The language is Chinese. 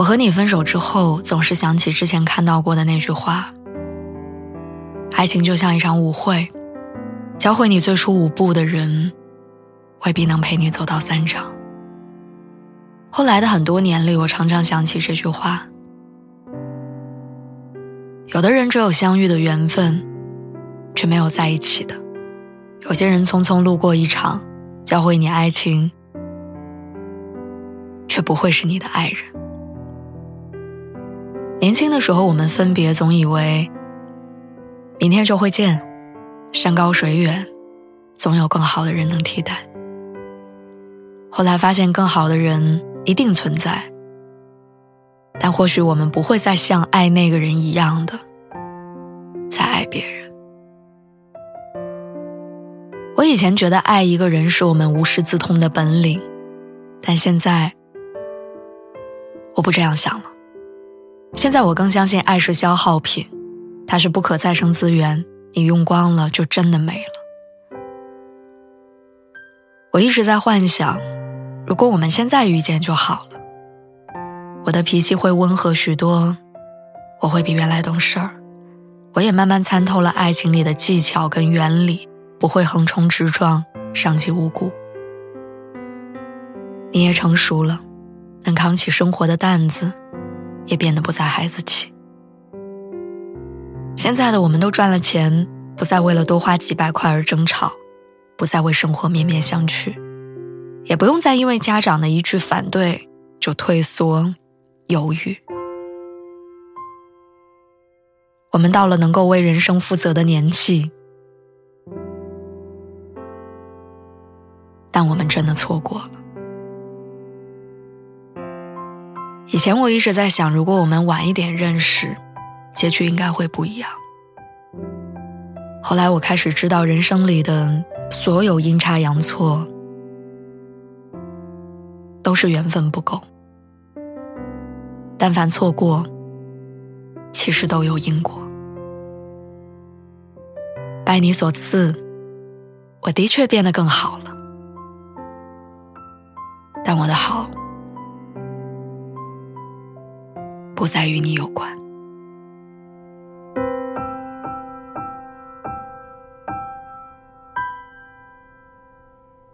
我和你分手之后，总是想起之前看到过的那句话：“爱情就像一场舞会，教会你最初舞步的人，未必能陪你走到散场。”后来的很多年里，我常常想起这句话。有的人只有相遇的缘分，却没有在一起的；有些人匆匆路过一场，教会你爱情，却不会是你的爱人。年轻的时候，我们分别总以为明天就会见，山高水远，总有更好的人能替代。后来发现，更好的人一定存在，但或许我们不会再像爱那个人一样的再爱别人。我以前觉得爱一个人是我们无师自通的本领，但现在我不这样想了。现在我更相信爱是消耗品，它是不可再生资源，你用光了就真的没了。我一直在幻想，如果我们现在遇见就好了，我的脾气会温和许多，我会比原来懂事儿，我也慢慢参透了爱情里的技巧跟原理，不会横冲直撞，伤及无辜。你也成熟了，能扛起生活的担子。也变得不再孩子气。现在的我们都赚了钱，不再为了多花几百块而争吵，不再为生活面面相觑，也不用再因为家长的一句反对就退缩、犹豫。我们到了能够为人生负责的年纪，但我们真的错过了。以前我一直在想，如果我们晚一点认识，结局应该会不一样。后来我开始知道，人生里的所有阴差阳错，都是缘分不够。但凡错过，其实都有因果。拜你所赐，我的确变得更好了，但我的好。不再与你有关。